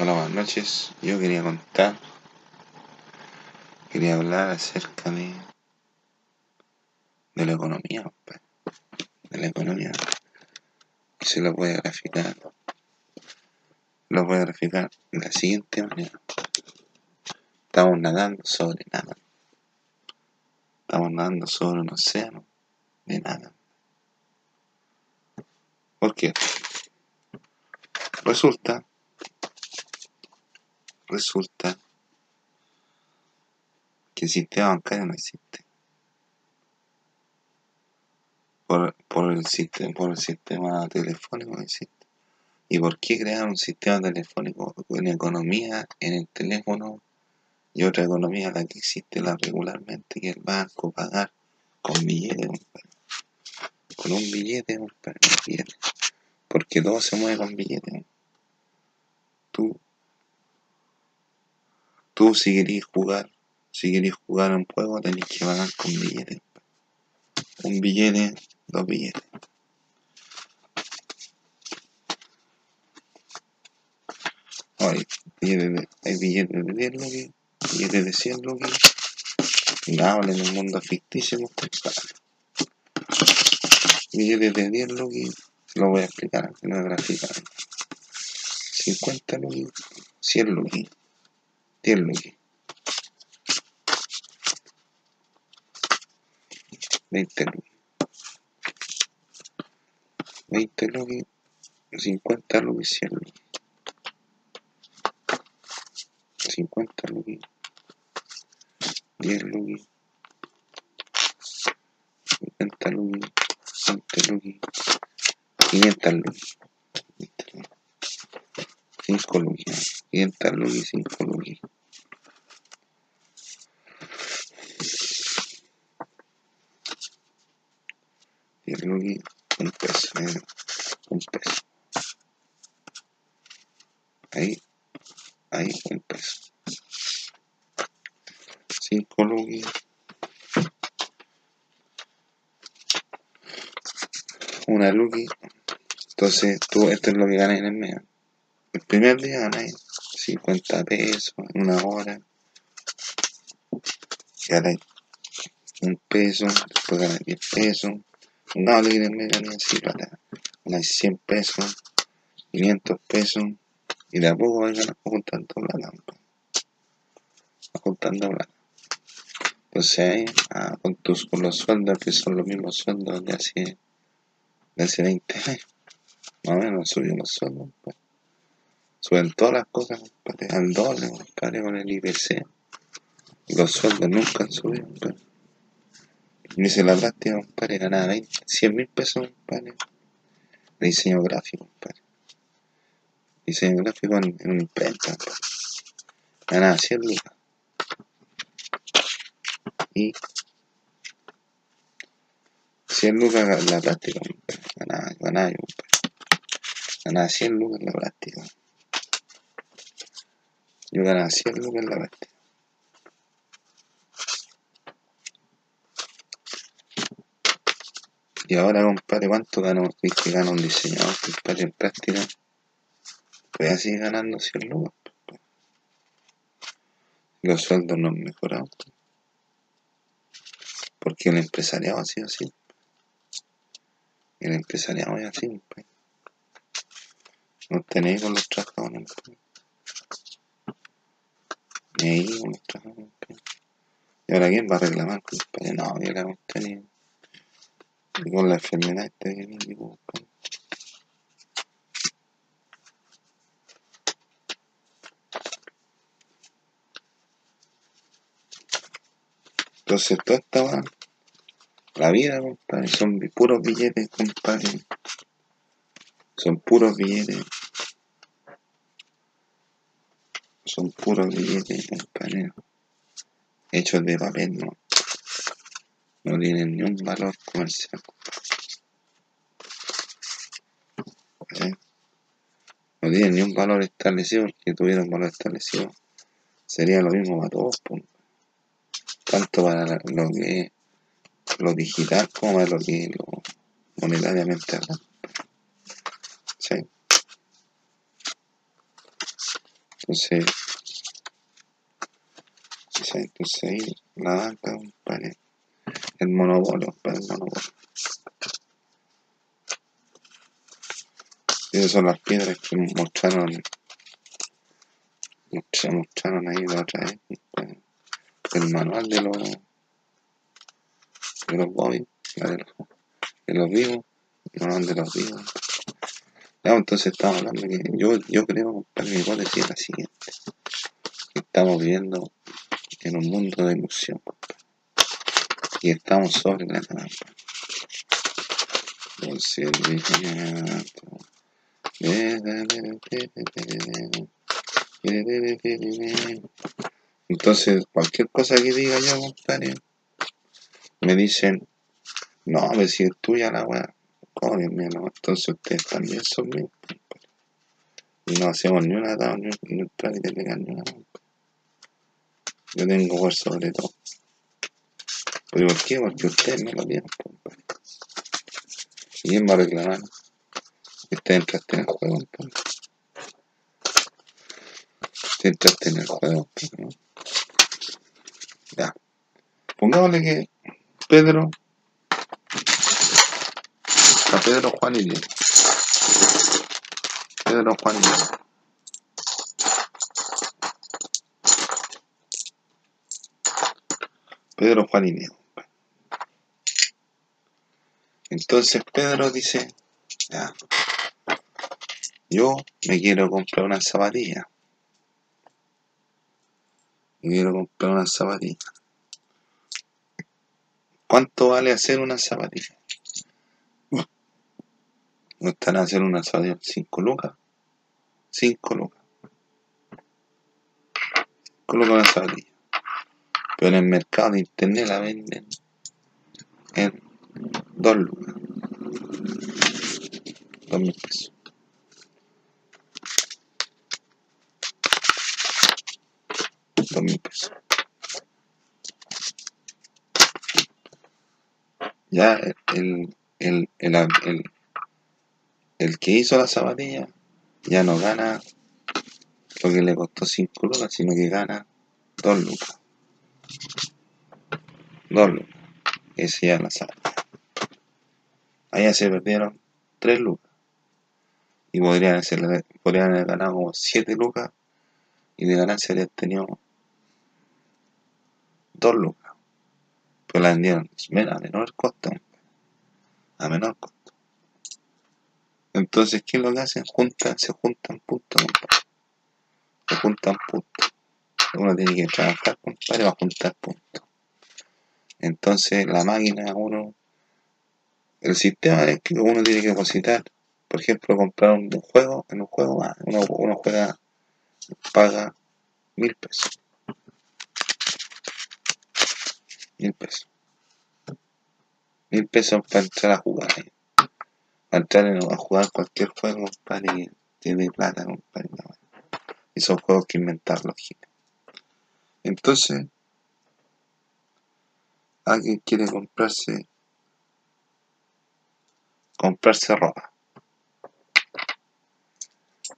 Hola, buenas noches. Yo quería contar, quería hablar acerca de, de la economía, compadre. de la economía. Y se lo a graficar. Lo a graficar de la siguiente manera. Estamos nadando sobre nada. Estamos nadando sobre un océano de nada. ¿Por qué? Resulta, resulta que el sistema bancario no existe. Por, por, el, sistema, por el sistema telefónico no existe. ¿Y por qué crear un sistema telefónico con economía en el teléfono y otra economía la que existe la regularmente que el banco pagar con billetes, con un billete, un billete. Porque todo se mueve con billetes. Tú, tú si querés jugar, si querés jugar un juego tenés que pagar con billetes. Un billete, dos billetes. Hay billetes de, hay billetes de 10 lucas, billetes de 100 lucas. Hablan en un mundo ficticio, compadre. Billetes de 10 lucas, lo voy a explicar una gráfica. 50 lucas, 100 lucas, 10 lucas. 20 lucas. 20 lucas, 50 lucas, 100 lucas. 50 lucas, 10 lucas, 50 lucas, 20 lucas, 500 lucas, 5 lucas, 500 lucas y 5 lucas. Diez lucas, un peso, eh, un peso. Ahí, ahí, un peso. 5 lucas. Una lucky. Entonces, tú, esto es lo que ganas en el mes. El primer día ganas 50 pesos, una hora. Ganas un peso, después ganas 10 pesos. No, lo que en el mes ganas así, plata. Ganas 100 pesos, 500 pesos. Y de a poco ganando juntando plata. Juntando plata. Entonces ahí, ah, con, tus, con los sueldos que son los mismos sueldos de hace, de hace 20 años, más o menos subió los sueldos. Pues. Suben todas las cosas, compadre, al doble, compadre, con el IPC. Los sueldos nunca han subido, compadre. Y dice la práctica, compadre, ganaba 20, 100 mil pesos, compadre, de diseño gráfico, compadre. Diseño gráfico en, en una imprenta, compadre. Ganaba 100 lucas y 100 lucas la práctica, ganaba, ganaba yo, ganaba 100 lucas la práctica. Yo ganaba 100 lucas en la práctica. Y ahora, compadre, ¿cuánto ganó? que gana un diseñador, compadre, en práctica? Pues así ganando 100 lucas. Los sueldos no han mejorado porque el empresariado ha sido así. El empresariado es así, pues. No tenéis con los trabajadores. Ahí. ¿Y ahora quién va a reclamar, compadre? No, yo la tenido. Y con la enfermedad esta que me digo. Entonces, toda esta va, la vida, compadre, son puros billetes, compadre. Son puros billetes. Son puros billetes, compadre. Hechos de papel, no. No tienen ni un valor comercial. ¿Eh? No tienen ni un valor establecido, porque tuviera un valor establecido. Sería lo mismo para todos, pues tanto para lo que lo digital como para lo que lo monetariamente hablando. ¿Sí? Entonces, entonces ahí la banca. El monopolio, compadre, el monopolio. Esas son las piedras que mostraron, mostraron ahí la otra vez, compadre. El manual de los, de los bobbies, de los, de los vivos, el manual de los vivos. Ya, entonces estamos hablando que yo, yo creo, compadre, mi hipótesis es la siguiente. Estamos viviendo en un mundo de ilusión. Y estamos sobre la trampa. Entonces, cualquier cosa que diga yo, compadre, me dicen, no, ver si es tuya la weá, códenme, no, entonces ustedes también son míos, no hacemos ni una ni un, ni una. Yo tengo por sobre todo. ¿Pero por qué? Porque ustedes me lo compadre. ¿Y quién va a reclamar? Ustedes entraste en el juego, compadre. Ustedes entraste en el juego, compadre, ¿no? Ya. Pongámosle que Pedro. A Pedro, Juan y Diego. Pedro, Juan. Pedro, Juan. Entonces Pedro dice, yo me quiero comprar una zapatilla. Me quiero comprar una zapatilla. ¿Cuánto vale hacer una zapatilla? ¿No están hacer una zapatilla? ¿Cinco lucas? Cinco lucas. Cinco lucas una zapatilla. Pero en el mercado de internet la venden en dos lucas. Dos mil pesos. Dos mil pesos. Ya el, el, el, el, el que hizo la zapatilla ya no gana lo que le costó 5 lucas, sino que gana 2 lucas. 2 lucas. Ese ya la sabe. Allá se perdieron 3 lucas. Y podrían, podrían haber ganado como 7 lucas y de ganancia habrían tenido 2 lucas. Pero la vendieron a menor costo. A menor costo. Entonces, ¿qué es lo que hacen? Juntan, se juntan puntos. Se juntan puntos. Uno tiene que trabajar, compadre, para juntar puntos. Entonces, la máquina, uno. El sistema es que uno tiene que depositar. Por ejemplo, comprar un juego, en un juego, uno, juega, paga mil pesos. Mil pesos. Mil pesos para entrar a jugar. ahí. Para entrar en- a jugar cualquier juego, compadre, tiene plata, compadre. Y son juegos que inventar giles. Entonces, alguien quiere comprarse, comprarse ropa.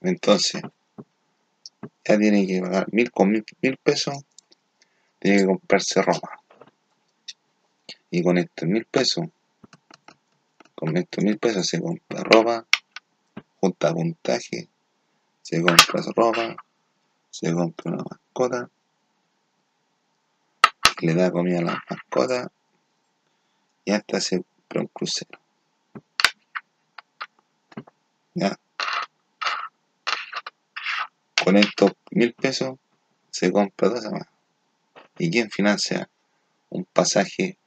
Entonces, ya tiene que pagar mil con mil, mil pesos, tiene que comprarse ropa. Y con estos mil pesos, con estos mil pesos se compra ropa, junta puntaje, se compra ropa, se compra una mascota, le da comida a la mascota y hasta se compra un crucero. ¿Ya? Con estos mil pesos se compra esa más. ¿Y quién financia un pasaje,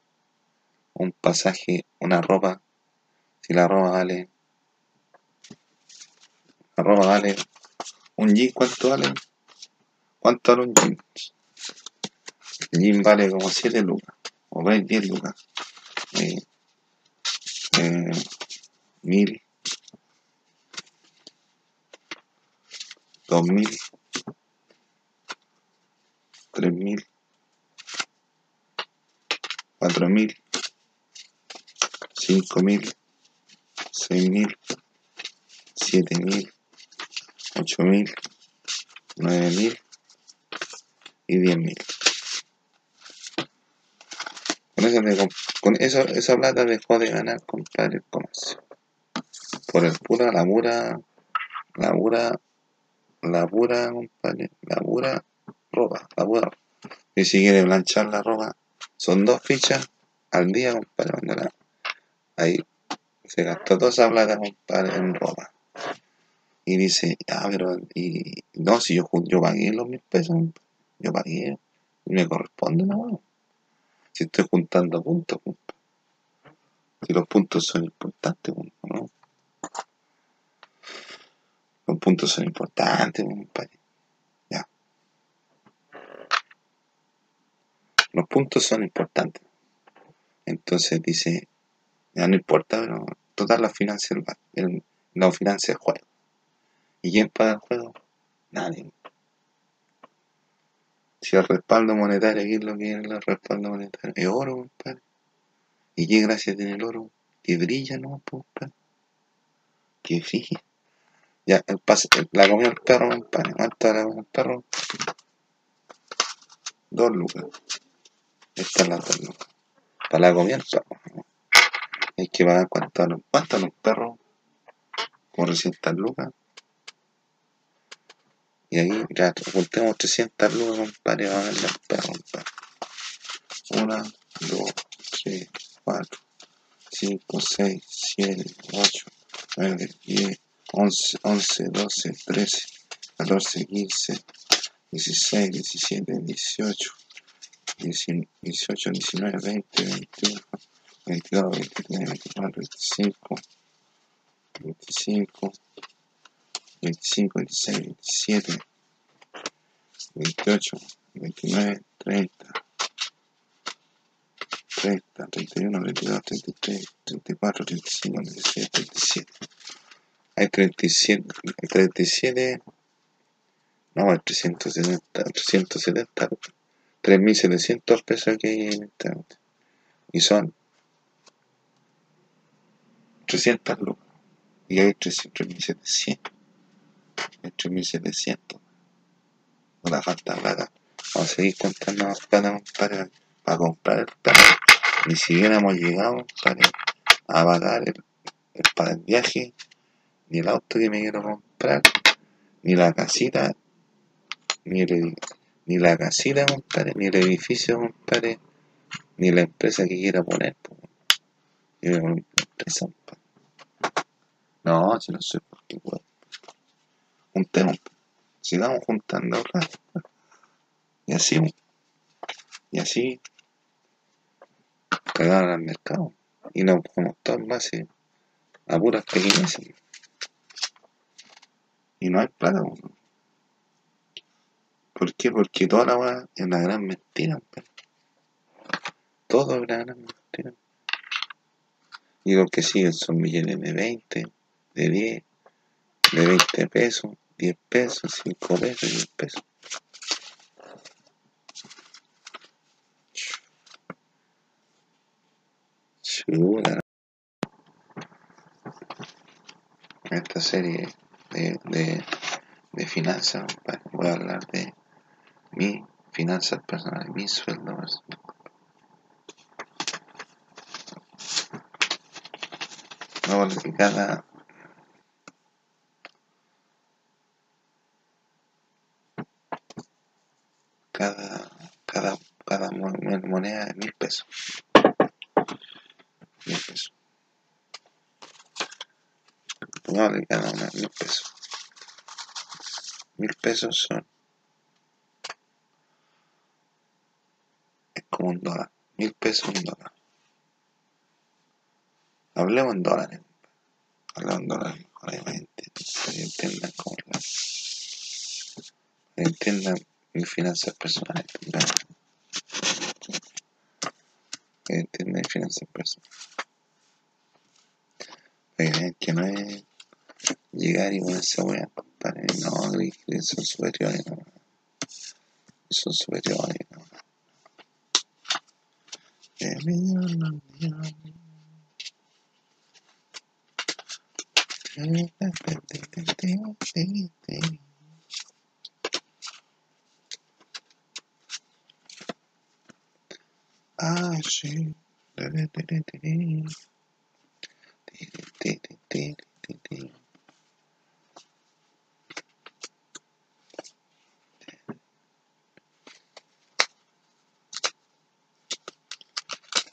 un pasaje, una ropa? Si la ropa vale, la ropa vale, un jean, ¿cuánto vale? ¿Cuánto vale un jean? Jean vale como 7 lucas, o 20, 10 lucas. Eh, eh, mil, dos mil, tres mil, cuatro mil, cinco mil, seis mil, siete mil, ocho mil, 9.000 y 10.000. Con eso, esa plata dejó de ganar, compadre, el comercio. Por el pura, la pura, la pura, compadre, la pura ropa, la pura ropa. Y si quiere planchar la ropa, son dos fichas al día, compadre, cuando ahí se gastó toda esa plata, compadre, en ropa. Y dice, ah, pero, y, no, si yo, yo pagué los mil pesos, yo pagué, y me corresponde, no, si estoy juntando puntos, compadre. si los puntos son importantes, ¿no? Los puntos son importantes, compadre. Ya. Los puntos son importantes. Entonces dice, ya no importa, pero total la financia el- la financia el juego. ¿Y quién paga el juego? Nadie. Si el respaldo monetario, ¿qué es lo que es el respaldo monetario? Es oro, compadre. ¿Y qué gracia tiene el oro? Que brilla, ¿no, compadre? Que fije. Ya, el pase, el- la comió el perro, compadre. ¿Cuánto la comió el perro? Dos lucas. Estas las dos lucas. Para la comida el perro. Hay que pagar cuánto a cuánto los perros. Como 300 lucas. Y ahí ya juntemos 300 lucas, compadre, para pagarle al perro, compadre. Una, dos, tres, cuatro, cinco, seis, siete, ocho, nueve, diez, once, once, doce, trece, catorce, quince, dieciséis, diecisiete, dieciocho, dieciocho, diecinueve, veinte, veintiuno, veintidós, veintitrés, veinticuatro, veinticinco, veinticinco, veinticinco, veintiséis, veintisiete, veintiocho, veintinueve, treinta. 30, 31, 32, 33, 34, 35, 36, 37. Hay 37, hay 37, no, hay 370, 370, 3.700 pesos que hay en esta cuenta. Y son 300 lucas. Y hay 3.700. 3.700. No la falta plata. Vamos a seguir contando más plata, compadre, para comprar el perro. Ni siquiera hemos llegado, compadre, a pagar el, el para el viaje, ni el auto que me quiero comprar, ni la casita, ni, el, ni la casita, compadre, ni el edificio, compadre, ni la empresa que quiera poner. una. No, si no soy puedo. Juntemos, sigamos juntando plata. Y así, y así, cagaron al mercado. Y nos todos en base a puras pequeñeces. Y no hay plata, po. ¿Por qué? Porque toda la weá es una gran mentira, compadre. Todo es una gran mentira. Y los que siguen son millones de 20, de 10, de 20 pesos, 10 pesos, 5 pesos, 10 pesos. Chuta. Esta serie de, de, de finanzas, compadre, voy a hablar de mi finanzas personales, mi sueldo. No, porque cada, cada, cada, cada mo- mo- moneda es mil pesos. Mil pesos. Pongamos que cada una mil pesos. Mil pesos son. Es como un dólar. Mil pesos un dólar. Hablemos en dólares. Hablemos en dólares. Para que entiendan cómo es la. Entiendan mis finanzas personales. entiendan mis finanzas personales. Que vean que no es llegar y ponerse a compadre. No, son superiores, no. Son superiores, no. Ah, sí.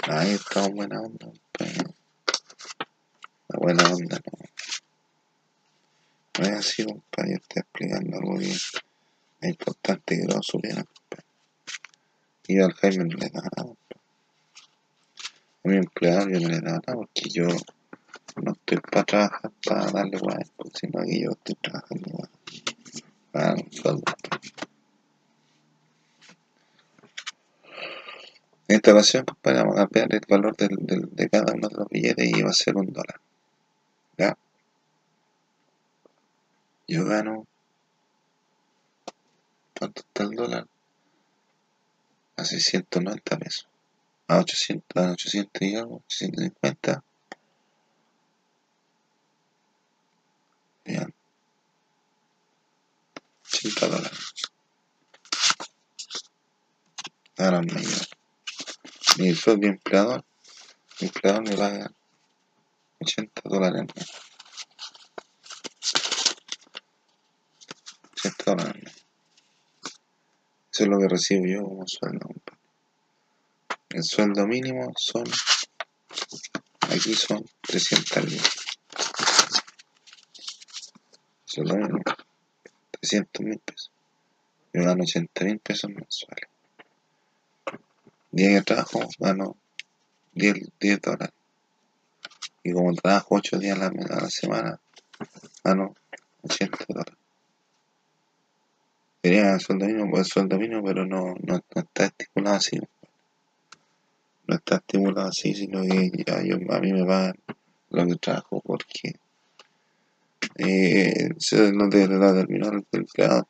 Ahí está buena onda, pero la buena onda no. No es así, compadre, yo estoy explicando algo bien. Importante que lo compadre. Y al Jaime no le da nada. A mi empleado yo no le da nada porque yo no estoy para trabajar para darle guay, sino que yo estoy trabajando un sueldo. En esta ocasión, compadre, vamos a cambiar el valor del, de cada uno de los billetes y va a ser un dólar. ¿Ya? Yo gano. ¿Cuánto está el dólar? A 690 pesos. A 800, a 800 y algo, 850. Bien. 80 dólares. Ahora me llevo. Mi sueldo de empleador, mi empleador me paga 80 dólares al mes. 80 dólares. Eso es lo que recibo yo como sueldo. El sueldo mínimo son, aquí son 300 mil. Sueldo mínimo, 300 mil pesos. Yo gano 80 mil pesos mensuales. Día que trabajo gano 10, 10 dólares. Y como trabajo 8 días a la, a la semana, gano 80 dólares. Sería el sueldo mínimo, pues el sueldo mínimo, pero no, no, no está estipulado así. No está estipulado así, sino que ya yo, a mí me pagan lo que trabajo porque eh, se no te la terminar el empleado.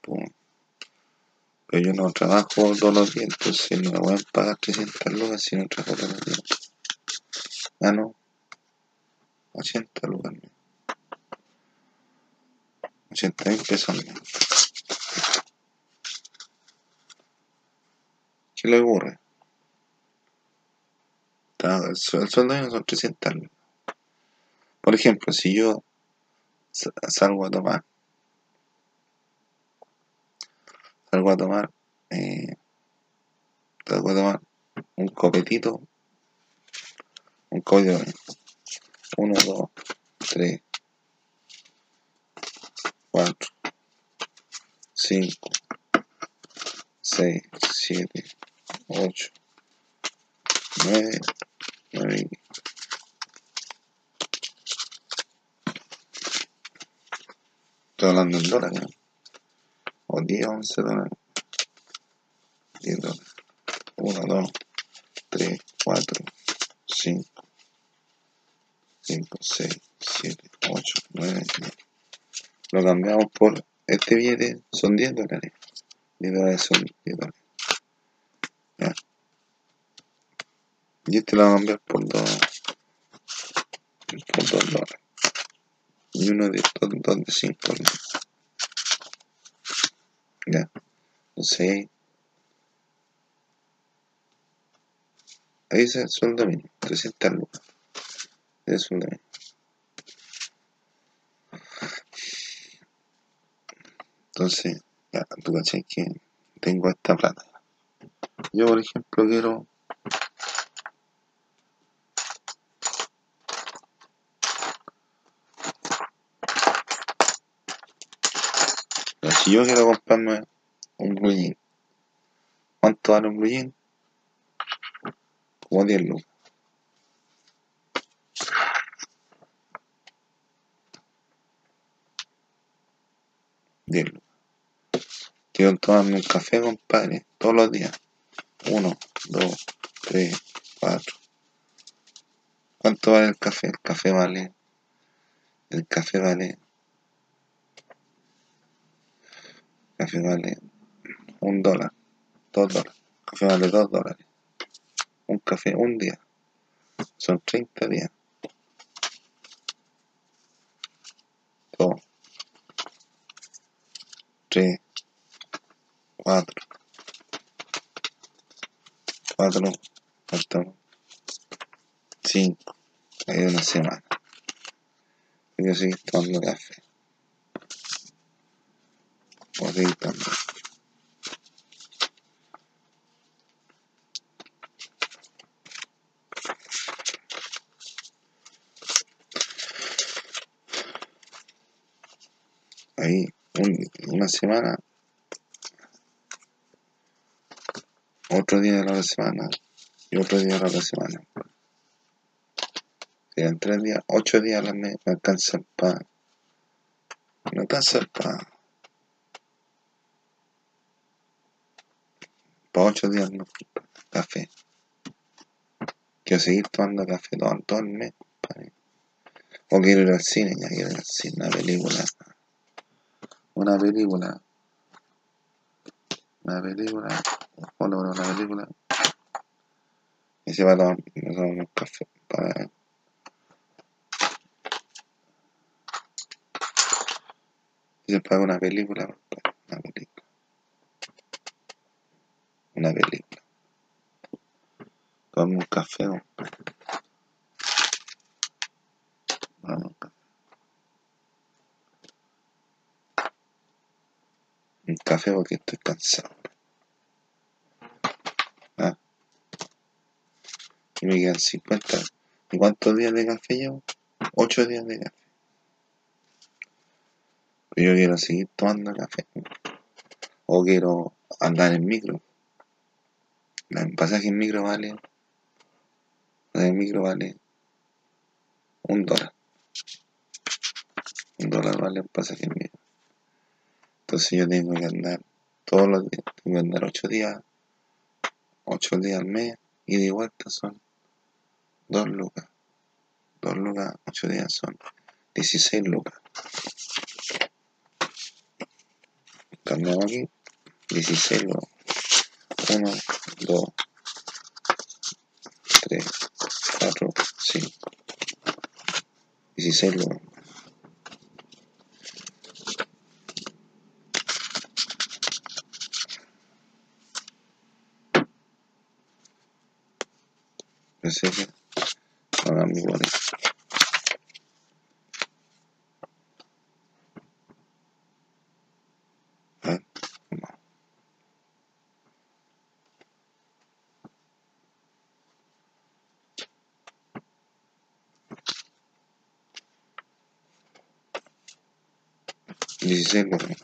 Pero yo no trabajo todos los días, entonces no me voy a pagar 300 lucas si no trabajo todos los días. Gano 80 lucas. al mes. 80 mil pesos. ¿Qué le ocurre? El su- el sueldo mío son 300 lucas. Por ejemplo, si yo sa- salgo a tomar, salgo a tomar, eh, salgo a tomar un copetito, un copetito, 1, 2, 3, 4, 5, 6, 7, 8, 9, 9 y Estoy hablando en dólares, ¿no? O 10, 11 dólares. 10 dólares. 1, 2, 3, 4, 5, 5, 6, 7, 8, 9, 10. Lo cambiamos por este billete, son 10 dólares. 10 dólares son 10 dólares. Y este lo vamos a cambiar por 2 por 2 dólares. Y uno de estos 2 de 5 Ya. Entonces ahí. Dice el sueldo mínimo, 300 lucas. Es el sueldo mínimo. Entonces, ya, tú cachai que tengo esta plata. Yo, por ejemplo, quiero. ya, Yo quiero comprarme un blue jean, ¿cuánto vale un blue jean? Como 10 lucas. Diez lucas. Quiero tomarme un café, compadre, todos los días. Uno, dos, tres, cuatro. ¿Cuánto vale el café? El café vale. El café vale. El café vale un dólar, dos dólares. Café vale dos dólares. Un café, un día. Son 30 días. Dos, tres, cuatro, cuatro, ¿Cuánto? Cinco. Hay una semana. Yo seguir tomando café. Voy a seguir tomando. Ahí, un- una semana. Otro día de la semana. Y otro día de la semana. Serían tres días, ocho días a la mes. Me alcanzan para. Me alcanzan para. Para ocho días no. Café. Quiero seguir tomando café todo, todo el mes. O quiero ir al cine, quiero ir al cine, una película. Una película. Una película. Hola, hola, una película. Y se va a tomar, un café. Para... Se paga una película, una película. Una película. Toma un café, compadre. Toma un café. Un café porque estoy cansado. Ah. Y me quedan 50. ¿Y cuántos días de café llevo? 8 días de café. Pero yo quiero seguir tomando café. O quiero andar en micro. El pasaje en micro vale. El micro vale un dólar. Un dólar vale el pasaje en micro. Entonces yo tengo que andar todos los días. Tengo que andar 8 días. 8 días al mes. Y de vuelta son 2 lucas. 2 lucas, 8 días son 16 lucas. Cambiamos aquí. 16 lucas. 1, 2, 3, 4, 5. 16 lucas. Así que hagamos igual. ¿Eh? No. Lucas.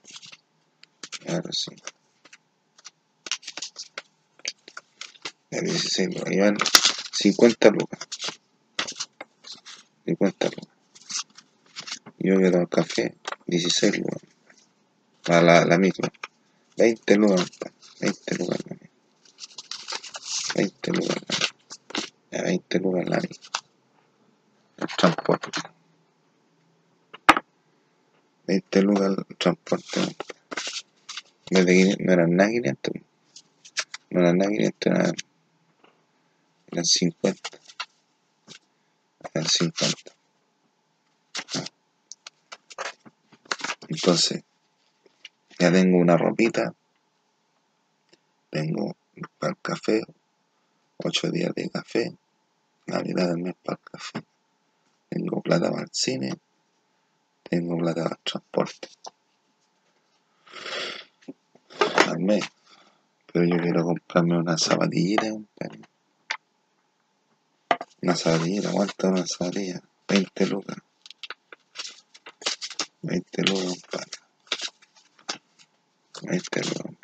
Ahora sí. Ya 16 lucas. Iban 50 lucas. 50 lucas. Yo que tomo café, 16 lucas. A la, la micro. 20 lucas, compa. 20 lucas la micro. 20 lucas la micro. Ya 20 lucas la micro. El transporte. 20 lucas el transporte, compa. En vez de 500, no eran nada 500. No eran nada 500, eran, eran 50. Eran 50. Ah. Entonces, ya tengo una ropita, tengo para el café, 8 días de café, la mitad del mes para el café, tengo plata para el cine, tengo plata para el transporte. Al mes. Pero yo quiero comprarme una compadre. Una zapatillita, ¿cuánto una zapatilla? 20 lucas. 20 lucas, compadre. 20 lucas.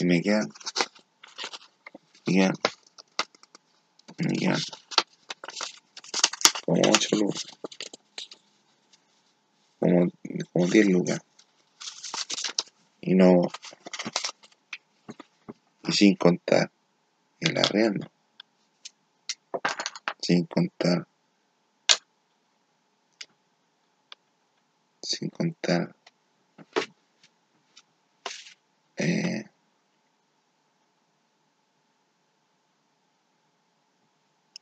Y me quedan, me quedan, quedan como 8 lucas. Como, como 10 lucas. Y no, y sin contar el arriendo. Sin contar, sin contar, eh,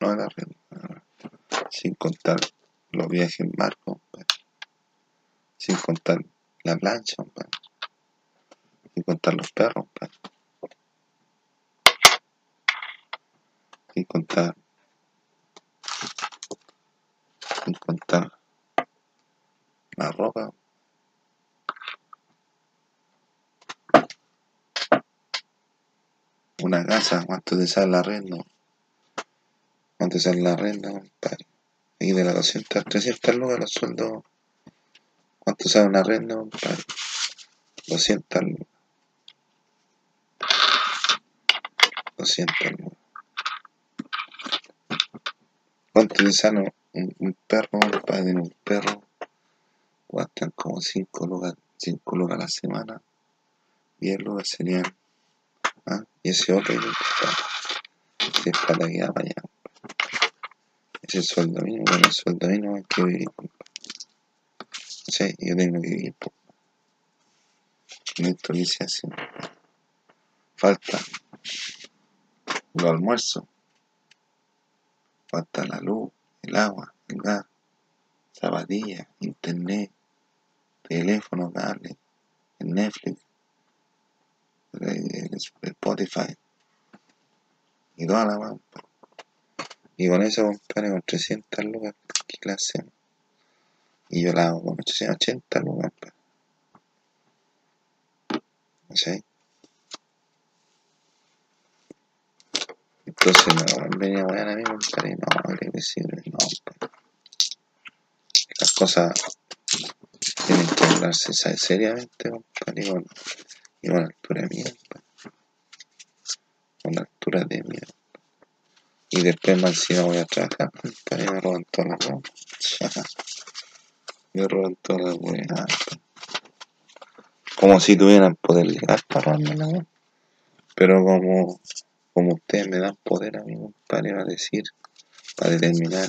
no el no, sin contar los viajes en barco, sin contar la plancha. Sin contar los perros. Sin contar. Sin contar la ropa. Una casa, ¿cuánto te sale la renta? ¿Cuánto te sale la renta, compadre? Y de la 200 a 300 lucas los sueldos. ¿Cuánto sale una renta, compadre? 200 lucas. 200 lucas. ¿Cuánto te sale un, un perro, compadre? Un perro. Cuestan como 5 lucas, 5 lucas a la semana. 10 lucas serían. ¿ah? Y ese otro, compadre. Si es que va para allá. Ese es el sueldo mínimo. Bueno, el sueldo mínimo hay que vivir. Sí, yo tengo que vivir, po. Necesito licencia. Falta los almuerzos. Falta la luz, el agua, el gas, zapatillas, internet, teléfono, cable, el Netflix, el, Spotify y toda la weá. Y con eso, compadre, con 300 lucas, ¿qué clase hacemos? Y yo la hago con 880 lucas. ¿Sí? Entonces no, venía mañana a mí, compadre, no, irreversible, no, compadre. Las cosas tienen que hablarse seriamente, compadre, y con, y altura de compadre. Con altura de mía. Y después más encima voy a trabajar, compadre, me roban todas las ropas. me roban todas las weas, como si tuvieran poder legal para robarme la. Pero como, como ustedes me dan poder a mí, compadre, a decir, para determinar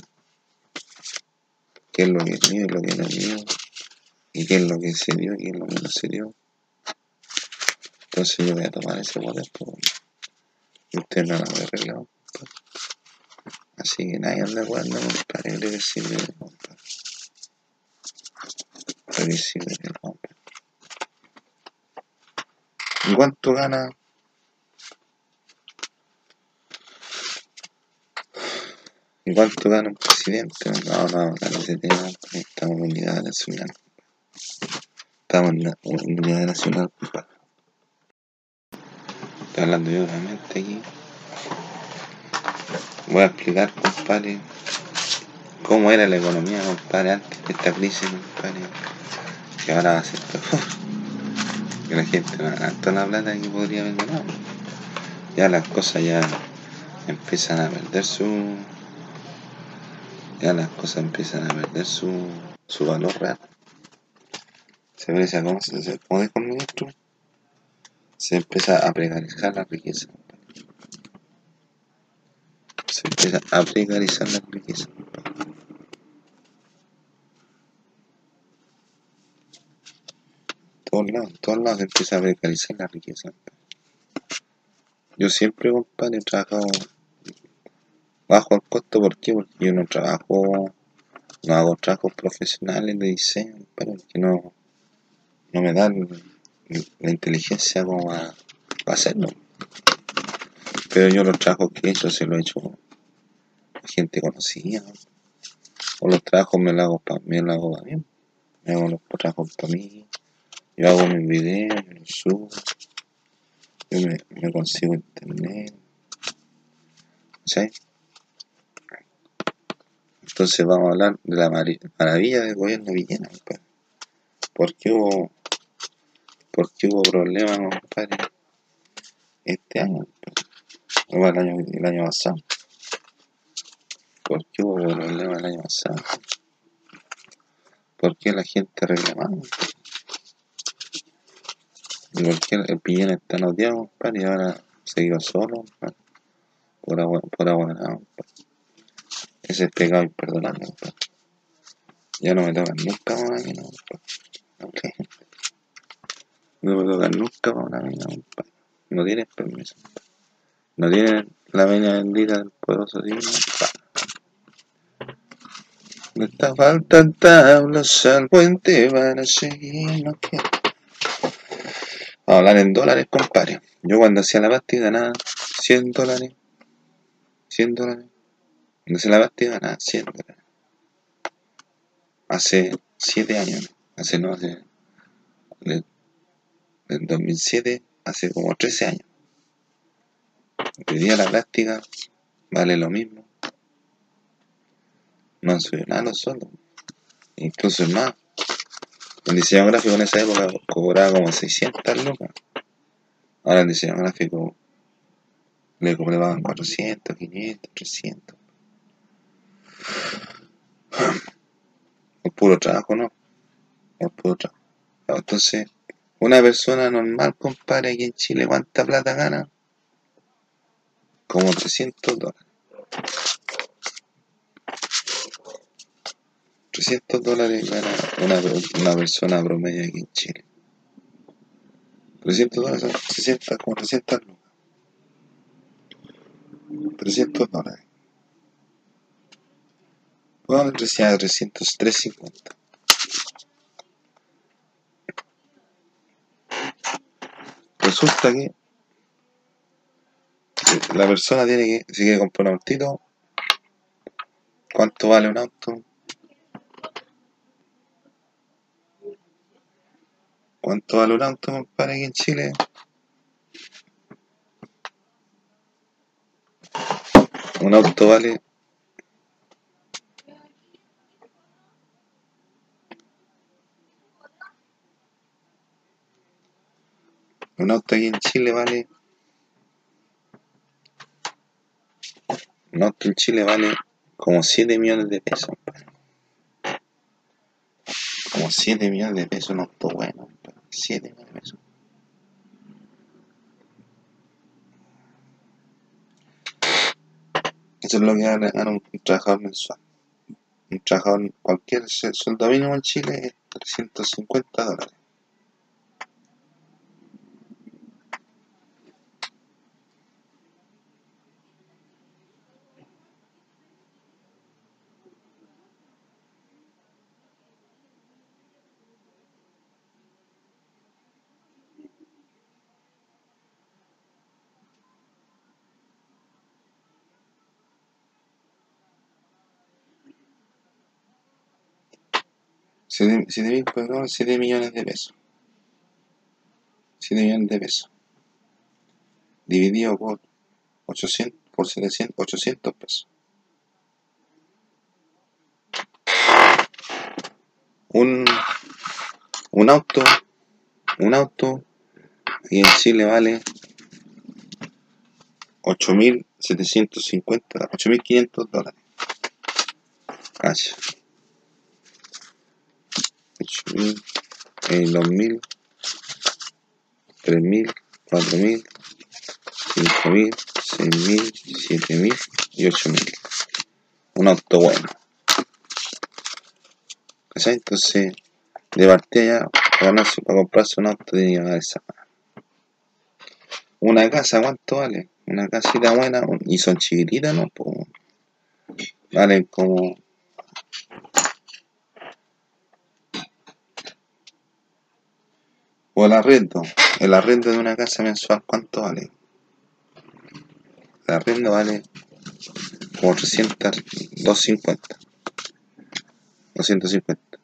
qué es lo que es mío y lo que no es mío, y qué es lo que se dio y qué es lo que no se dio. Entonces yo voy a tomar ese poder, pues, y ustedes no lo han arreglado, compadre. Así que nadie anda jugando, compadre, irreversible, compadre. Irreversible, compadre. ¿Y cuánto gana? ¿Y cuánto gana un presidente? No, no, la ese tema, estamos en unidad nacional. Estamos en en unidad nacional, compadre. Estoy hablando yo obviamente aquí. Voy a explicar, compadre, cómo era la economía, compadre, antes de esta crisis, compadre. Que ahora va a ser peor. Que la gente no toda la plata que podría haber ganado. Ya las cosas ya empiezan a perder su. Ya las cosas empiezan a perder su, su valor real. Se parece a cómo se, se el ministro. Se empieza a precarizar la riqueza. Se empieza a precarizar la riqueza. todos lados, todos lados se empieza a precarizar la riqueza. Yo siempre, compadre, he trabajado bajo el costo, ¿por qué? Porque yo no trabajo, no hago trabajos profesionales de diseño, compadre, porque no, no me dan la inteligencia como para, para hacerlo. Pero yo los trabajos que he hecho se los he hecho a gente conocida. O los trabajos me los hago para mí, los hago para mí. Me hago los trabajos para mí. Yo hago mis videos, me los subo. Yo me, consigo internet. ¿Sí? Entonces vamos a hablar de la maravilla del gobierno Villena, compadre. ¿Por qué hubo, por qué hubo problemas, compadre, este año? compadre? O el año, el año pasado. ¿Por qué hubo problemas el año pasado? ¿Por qué la gente reclamaba? ¿Y por qué el Villena está odiado, compadre, y ahora se quedó solo, compadre? Por agua, por agua, compadre. Ese es pecado imperdonable, compadre. Ya no me tocan nunca más una compadre. No me tocan nunca más una mina, compadre. No tienen permiso, compadre. No tienen la venia bendita del poderoso divino, compadre. Me está faltan tablas al puente para seguir, no quiero. a hablar en dólares, compadre. Yo cuando hacía la práctica ganaba 100 dólares. 100 dólares. Cuando hacía la práctica ganaba 100 dólares. Hace 7 años. Hace no, hace. En 2007, hace como 13 años. Hoy día la práctica vale lo mismo. No han subido nada los sueldos. Incluso más. El diseño gráfico en esa época cobraba como 600 lucas. Ahora el diseño gráfico le cobraban 400, 500, 300. El puro trabajo, ¿no? El puro trabajo. Entonces, una persona normal, compadre, aquí en Chile, ¿cuánta plata gana? Como 300 dólares. 300 dólares gana una, una persona promedio aquí en Chile. 300 dólares son 60, como 300 lucas. 300 dólares. Pongamos entre 300, 350. Resulta que la persona tiene que, si quiere comprar un autito, ¿cuánto vale un auto? ¿Cuánto vale un auto, compadre, aquí en Chile? Un auto vale un auto aquí en Chile vale un auto en Chile vale como 7 millones de pesos como 7 millones de pesos un auto bueno 7 millones de pesos. Eso es lo que gana, gana un, trabajador mensual. Un trabajador cualquier sueldo mínimo en Chile es 350 dólares Siete, siete mil, perdón, 7 millones de pesos. 7 millones de pesos. Dividido por 800, por 700, 800 pesos. Un, un auto, un auto, aquí en Chile vale 8.750, 8.500 dólares. Cacha. 8.000, eh, 2.000, 3.000, 4.000, 5.000, 6.000, 7.000 y 8.000. Un auto bueno. Entonces, de partida para, ganarse, para comprarse un auto tiene que pagar esa. Una casa, ¿cuánto vale? Una casita buena, y son chiquititas, ¿no? Pues, valen como O el arrendo. El arrendo de una casa mensual, ¿cuánto vale? El arrendo vale como 300, 250. 250.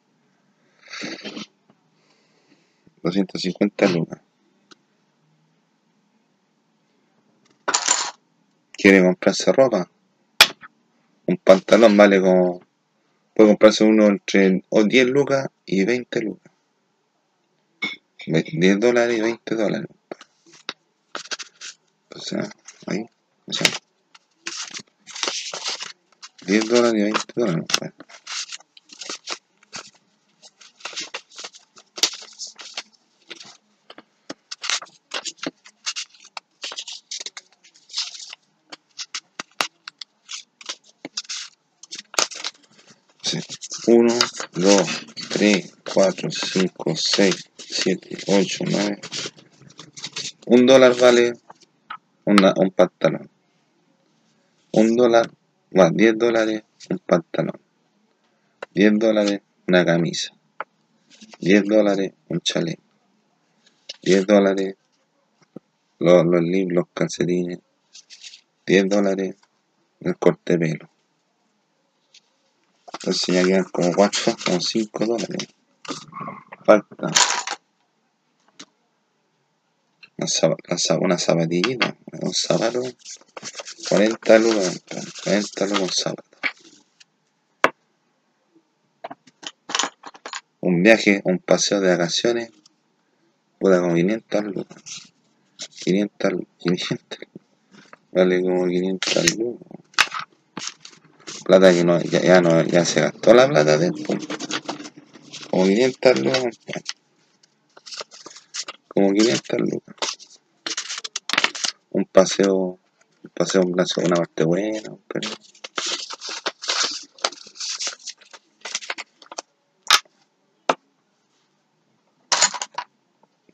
250 lucas. ¿Quiere comprarse ropa? Un pantalón vale como... Puede comprarse uno entre 10 lucas y 20 lucas. 10 dólares y 20 dólares. O sea, ahí, o sea, 10 dólares y 20 dólares. Sí. 1, 2, 3, 4, 5, 6, 7, 8, 9. Un dólar vale una, un pantalón. Un dólar, va, 10 dólares un pantalón. 10 dólares una camisa. 10 dólares un chaleco. 10 dólares los, los libros, los calcetines, 10 dólares el corte de pelo. Entonces ya quedan como 4 o 5 dólares. Falta una, zapatillita, un zapato, 40 lucas, 40 lucas un zapato. Un viaje, un paseo de vacaciones, puta como 500 lucas. 500, lu- 500, vale como 500 lucas. Plata que no, ya, ya no, ya se gastó la plata. Como 500 lucas. Como 500 lucas. Un paseo, un paseo en una parte buena, pero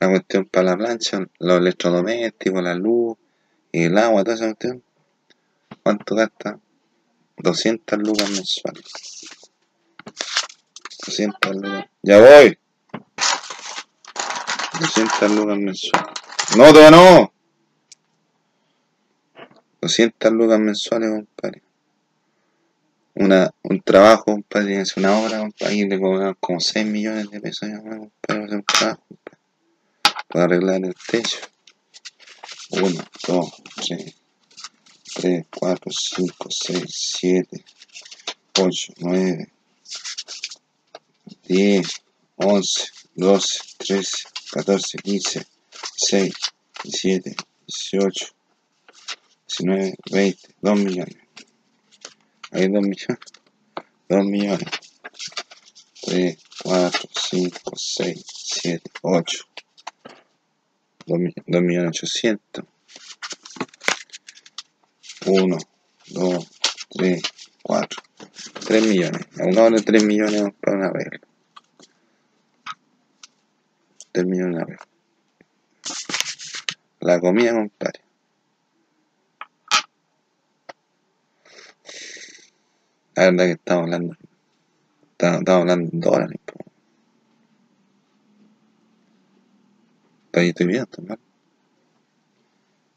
la cuestión para la plancha, los electrodomésticos, la luz, y el agua, toda esa cuestión. ¿Cuánto gasta? 200 lucas mensuales. 200 lucas. ¡Ya voy! 200 lucas mensuales. ¡No, todavía no! 200 lucas mensuales, compadre. Una, un trabajo, compadre, hacer una obra, compadre, y le cobran como 6 millones de pesos, compadre, para un trabajo, compadre. Para arreglar el techo. 1, 2, 3, 3, 4, 5, 6, 7, 8, 9, 10, 11, 12, 13, 14, 15, 16, 17, 18, 19, 20, 2 millones. Hay 2 millones. 2 millones. 3, 4, 5, 6, 7, 8. 2 millones 800. 1, 2, 3, 4. 3 millones. Pongámosle 3 millones para una regla. 3 millones una regla. La comida, compadre. La verdad que estamos hablando. Estamos, hablando en dólares. Ahí estoy.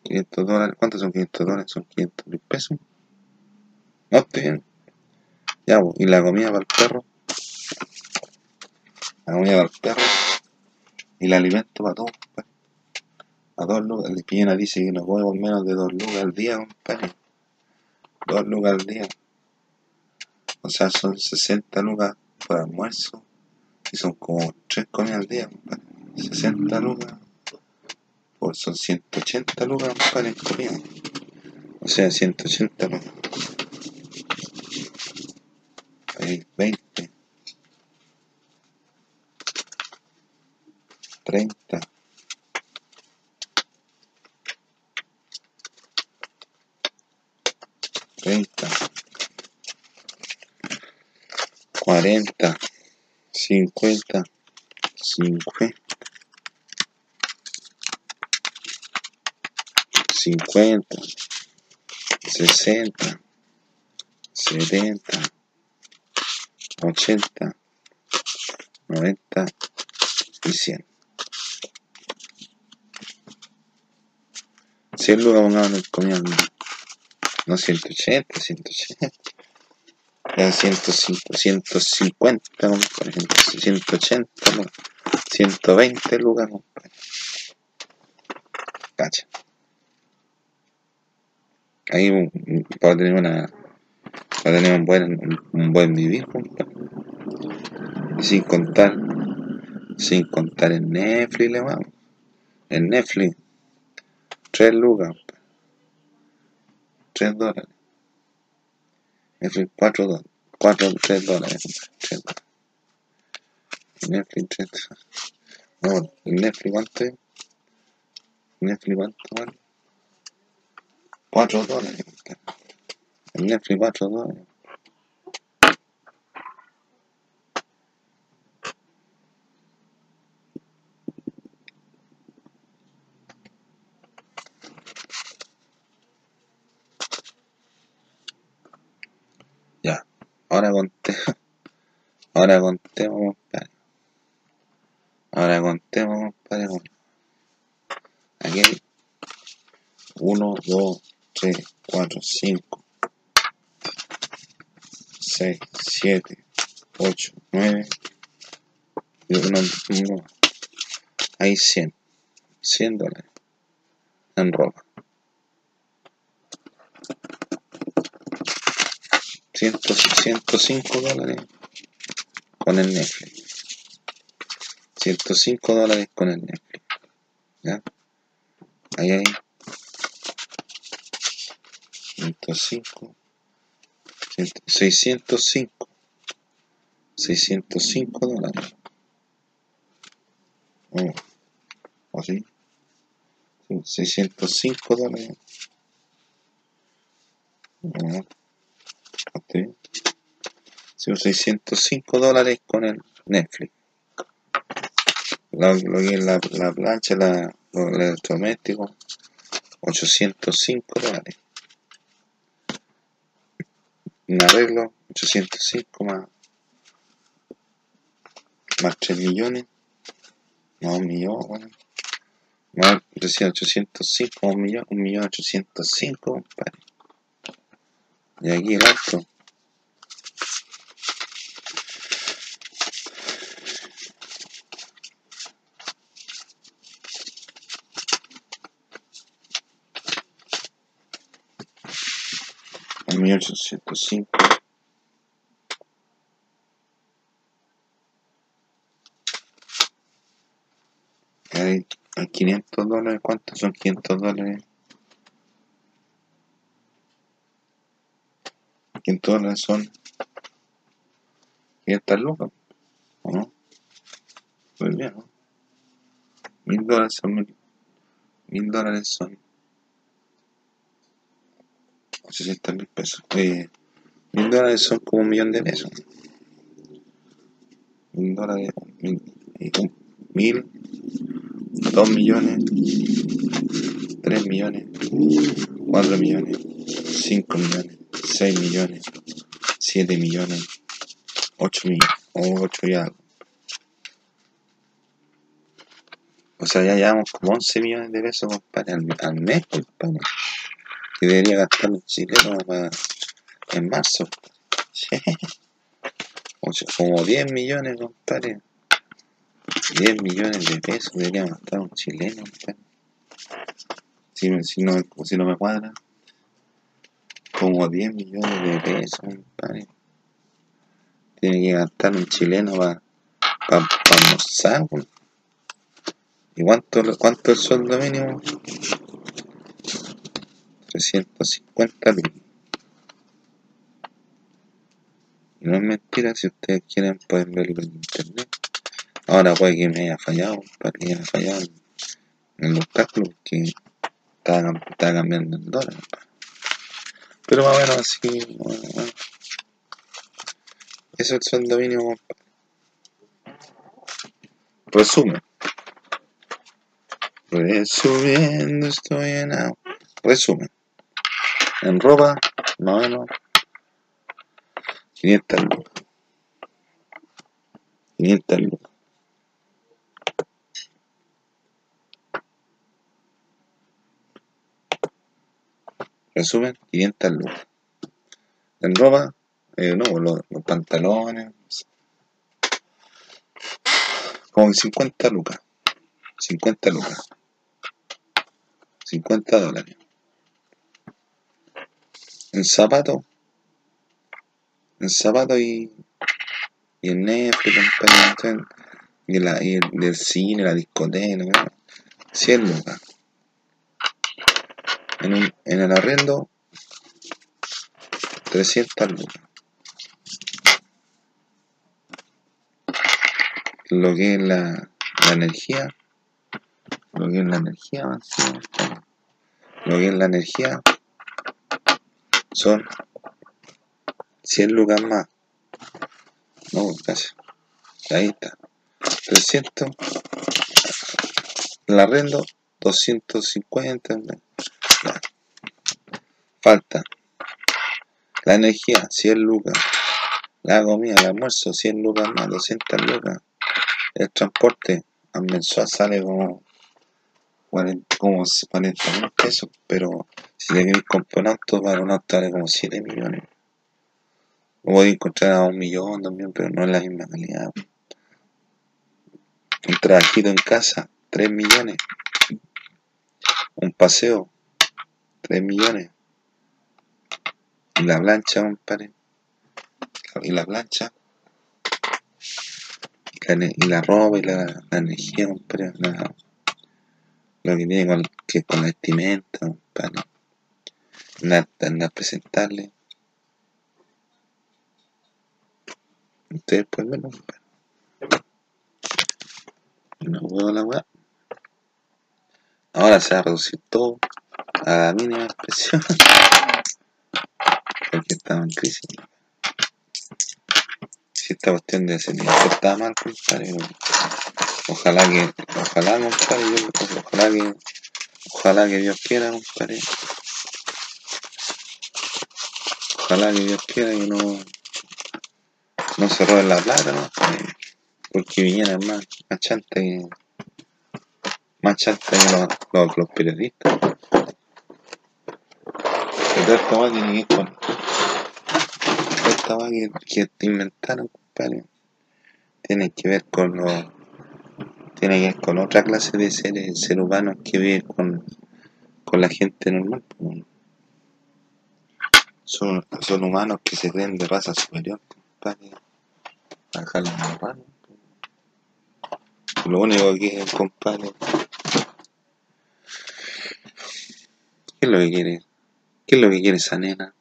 500 dólares. ¿Cuántos son 500 dólares? Son 500 mil pesos. No estoy bien. Ya, y la comida para el perro. La comida para el perro. Y el alimento para todos, compadre. A dos lucas. El Piñera dice que no come por menos de dos lucas al día, compadre. Dos lucas al día. O sea, son 60 lucas por almuerzo. Y son como 3 comidas al día, compadre. 60 lucas. Por son 180 lucas, compadre, en comida. O sea, 180 lucas. Ahí, 20. 30. 40, 50, 50, 50, 60, 70, 80, 90 y 100. 100 lucas pongamos en el. No 180, 180. Ya 105, 150, compadre, 180, no, 120 lucas, compadre. Cacha. Ahí para tener una para tener un buen un, buen vivir, compadre. Y sin contar sin contar en Netflix, le vamos. En Netflix 3 lucas, compadre. 3 dólares. Netflix 4 dólares. 4, 3 dólares, compadre. 3 dólares. Netflix 3 No, ¿el Netflix cuánto? Netflix cuánto vale? 4 dólares, Netflix 4 dólares. Ya, ahora contemos. Ahora contemos, compadre. Ahora contemos, compadre. Aquí hay 1, 2, 3, 4, 5, 6, 7, 8, 9 y uno, uno. Hay 100. 100 dólares en ropa. 100, 105 dólares con el Netflix. 105 dólares con el Netflix. ¿Ya? Ahí hay 105 605 605 dólares. Oh, ¿O sí? sí 605 dólares. Oh. Sí, 605 dólares con el Netflix. Lo, lo que es la, la plancha, la, los electrodomésticos, 805 dólares. Un arreglo, 805 más, más 3 millones. No, un millón. No, decía 805, un millón, un millón 805, compadre. Y aquí el alto. Un millón ochocientos cinco. Hay, hay 500 dólares. ¿Cuántos son 500 dólares? 500 dólares son 500 lucas, ¿o no? Muy bien, ¿no? 1000 dólares son 1000 1000 dólares son 800 mil pesos. 1000 dólares son como un millón de pesos. 1000 dólares, 1000, 1000, 2 millones, 3 millones, 4 millones, 5 millones. 6 millones, 7 millones, 8 millones, o 8 y. O sea, ya llevamos como 11 millones de pesos, compadre, al mes, compadre. Que debería gastar un chileno para, en marzo. Como 10 millones, compadre. 10 millones de pesos debería gastar un chileno, compadre. Si, si, no, si no me cuadra como 10 millones de pesos, compadre. Tiene que gastar un chileno para pa, pa almorzar. ¿Y cuánto, cuánto es el sueldo mínimo? 350 lucas. Y no es mentira, si ustedes quieren pueden verlo en internet. Ahora puede que me haya fallado, para que me haya fallado en los cálculos que estaba, estaba cambiando en dólares. Pero más o menos así. Eso es el sueldo mínimo. Resumen. Resumiendo estoy en agua. Resumen. En ropa, más o menos, 500 lucas. 500 lucas. Resumen, 500 lucas. En ropa, eh, no, los, los pantalones, como 50 lucas. 50 lucas. 50 dólares. En zapatos, en zapatos y, y en Netflix, y, la, y el, del cine, la discoteca, ¿no? 100 lucas. En, un, en el arrendo, 300 lucas. Lo que es la, la energía, lo que es la energía, lo que es la energía, son 100 lucas más. No, casi. Ahí está. 300. El arrendo, 250. Ya. Falta. La energía, 100 lucas. La comida, el almuerzo, 100 lucas más, 200 lucas. El transporte, al mensual sale como 40, como 40 mil pesos, pero si te querés comprar un auto, para un auto vale como 7 millones. O podés encontrar a un millón también, pero no es la misma calidad. Un trabajito en casa, 3 millones. Un paseo, 3 millones. Y la plancha, compadre. Y la plancha. Y la, y la ropa y la, la energía, compadre. La, lo que tiene con, que con la vestimenta, andar presentable. Ustedes pueden verlo. No puedo la weá. Ahora se va a reducir todo a la mínima expresión. Porque estaba en crisis. Si esta cuestión de nivel está mal, compadre, ojalá que, ojalá, compadre, ojalá que, ojalá que Dios quiera, compadre. Ojalá que Dios quiera que no, no se roben la plata, ¿no? Porque vinieran más, más chanta que, más chanta que los, los, los periodistas. Pero esta tiene que con, esta weá que, que inventaron, compadre, tiene que ver con los, tiene que ver con otra clase de seres, seres humanos que viven con, con la gente normal. Son, son humanos que se creen de raza superior, compadre. A dejarlos normal. Lo único que es, compadre, ¿qué es lo que quiere? ¿Qué es lo que quiere esa nena?